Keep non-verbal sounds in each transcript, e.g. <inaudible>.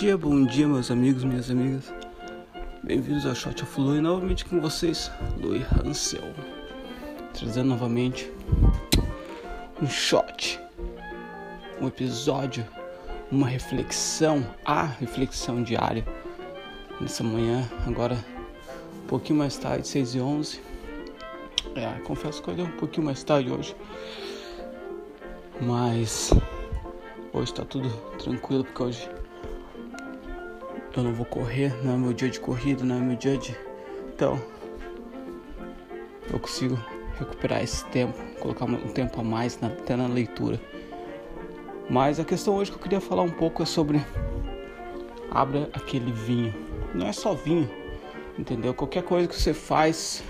dia, bom dia, meus amigos, minhas amigas. Bem-vindos ao Shot of Lui, novamente com vocês, Lui Hansel. Trazendo novamente um shot, um episódio, uma reflexão, a reflexão diária. Nessa manhã, agora um pouquinho mais tarde, 6 e 11 É, confesso que eu um pouquinho mais tarde hoje. Mas hoje tá tudo tranquilo porque hoje eu não vou correr, não é meu dia de corrida, não é meu dia de. Então, eu consigo recuperar esse tempo, colocar um tempo a mais na, até na leitura. Mas a questão hoje que eu queria falar um pouco é sobre. Abra aquele vinho. Não é só vinho, entendeu? Qualquer coisa que você faz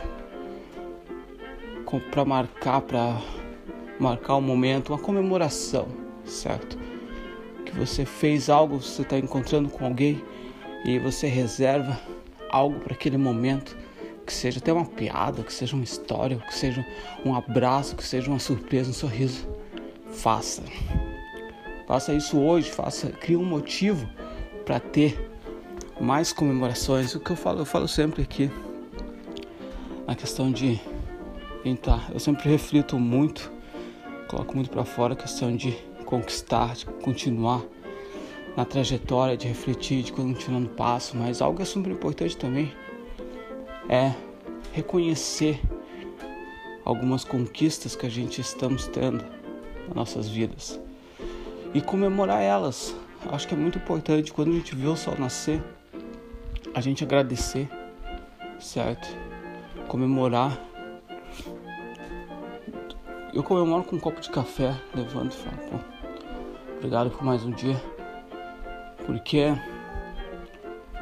para marcar, para marcar um momento, uma comemoração, certo? Que você fez algo, você está encontrando com alguém e você reserva algo para aquele momento, que seja até uma piada, que seja uma história, que seja um abraço, que seja uma surpresa, um sorriso. Faça. Faça isso hoje, faça, crie um motivo para ter mais comemorações. O que eu falo, eu falo sempre aqui na questão de entrar. Eu sempre reflito muito, coloco muito para fora a questão de conquistar, de continuar na trajetória, de refletir, de continuar no passo, mas algo é super importante também é reconhecer algumas conquistas que a gente estamos tendo nas nossas vidas e comemorar elas. Acho que é muito importante quando a gente vê o sol nascer, a gente agradecer, certo? Comemorar. Eu comemoro com um copo de café, levanto e falo, pô, obrigado por mais um dia porque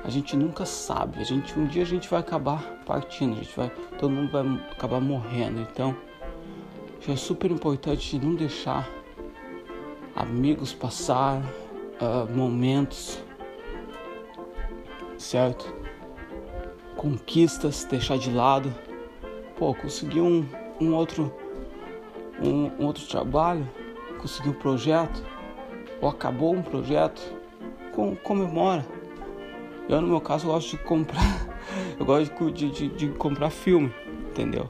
a gente nunca sabe. A gente um dia a gente vai acabar partindo, a gente vai, todo mundo vai acabar morrendo. Então, é super importante não deixar amigos passar uh, momentos, certo? Conquistas deixar de lado. Pô, consegui um, um outro um, um outro trabalho, consegui um projeto ou acabou um projeto com, comemora. Eu, no meu caso, gosto de comprar. <laughs> Eu gosto de, de, de comprar filme, entendeu?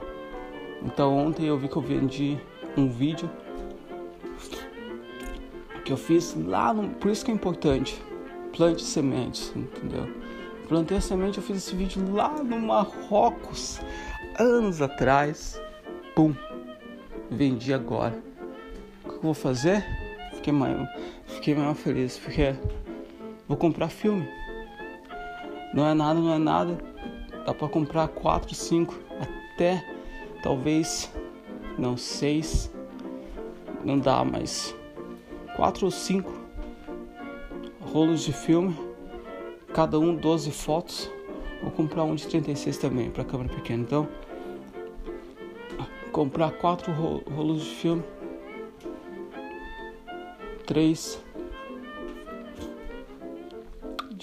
Então, ontem eu vi que eu vendi um vídeo que eu fiz lá no. Por isso que é importante. Plante sementes, entendeu? Plantei a semente, eu fiz esse vídeo lá no Marrocos, anos atrás. Pum! Vendi agora. O que eu vou fazer? Fiquei mais, fiquei mais feliz, porque Vou comprar filme. Não é nada, não é nada. Dá para comprar quatro, cinco, até talvez não seis. Não dá, mas quatro ou cinco rolos de filme, cada um 12 fotos. Vou comprar um de 36 também para câmera pequena. Então, comprar quatro rolos de filme, três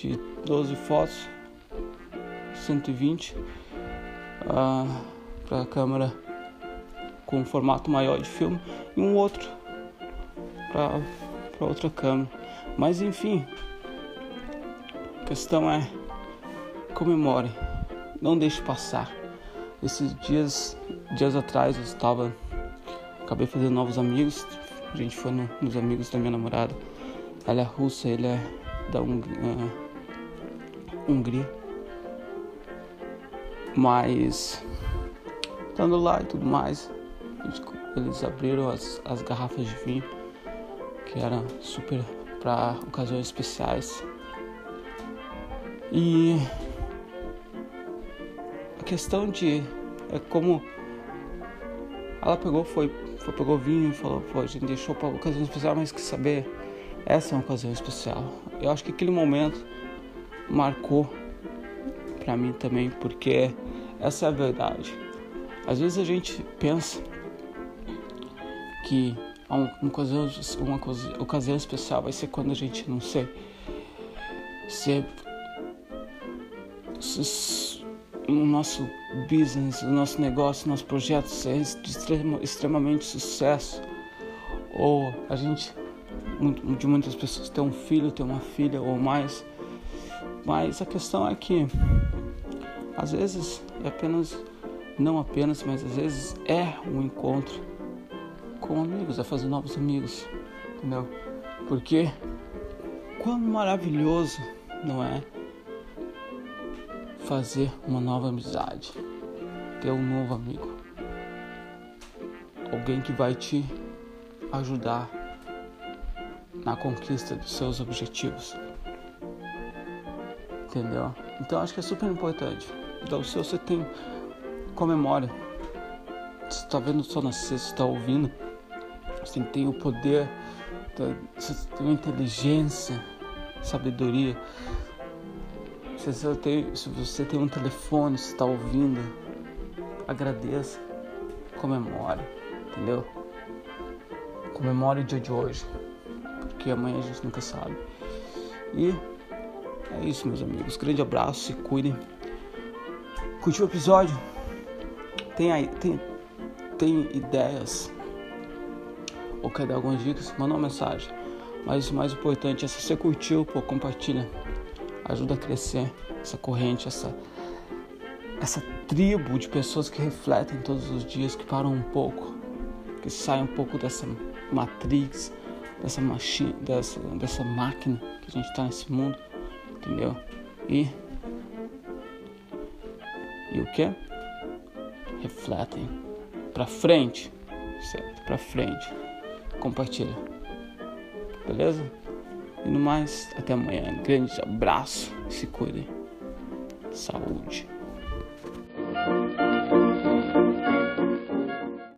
de 12 fotos, 120 uh, para a câmera com um formato maior de filme e um outro para outra câmera. Mas enfim, a questão é comemore, não deixe passar. Esses dias, dias atrás eu estava, acabei fazendo novos amigos. A gente foi no, nos amigos da minha namorada. Ela é russa, ele é da Hungria. Hungria. Mas estando lá e tudo mais, eles abriram as, as garrafas de vinho que eram super para ocasiões especiais. E a questão de é como ela pegou, foi, foi pegou vinho e falou, pô, a gente deixou para ocasião especial, mas que saber, essa é uma ocasião especial. Eu acho que aquele momento marcou para mim também, porque essa é a verdade. Às vezes a gente pensa que uma ocasião, uma ocasião especial vai ser quando a gente não sei ser o nosso business, o nosso negócio, o nosso projeto ser extrema, extremamente sucesso ou a gente de muitas pessoas ter um filho, ter uma filha ou mais Mas a questão é que às vezes é apenas, não apenas, mas às vezes é um encontro com amigos, é fazer novos amigos, entendeu? Porque quão maravilhoso, não é? Fazer uma nova amizade, ter um novo amigo, alguém que vai te ajudar na conquista dos seus objetivos. Entendeu? Então acho que é super importante. Então se você tem comemora. Você está vendo só nascer, você está ouvindo. Você tem o poder, você tem inteligência, sabedoria. Se você tem, se você tem um telefone, você está ouvindo, agradeça, comemore, entendeu? Comemore o dia de hoje, porque amanhã a gente nunca sabe. E é isso, meus amigos. Grande abraço, se cuidem. Curtiu o episódio? Tem aí, tem, tem ideias ou quer dar algumas dicas? Manda uma mensagem. Mas o mais importante é se você curtiu, pô, compartilha. Ajuda a crescer essa corrente, essa essa tribo de pessoas que refletem todos os dias, que param um pouco, que saem um pouco dessa matrix, dessa machine, dessa, dessa máquina que a gente está nesse mundo entendeu? E e o que? Refletem para frente, certo? Para frente. Compartilha. Beleza? E no mais, até amanhã. Grande abraço. Se cuidem. Saúde.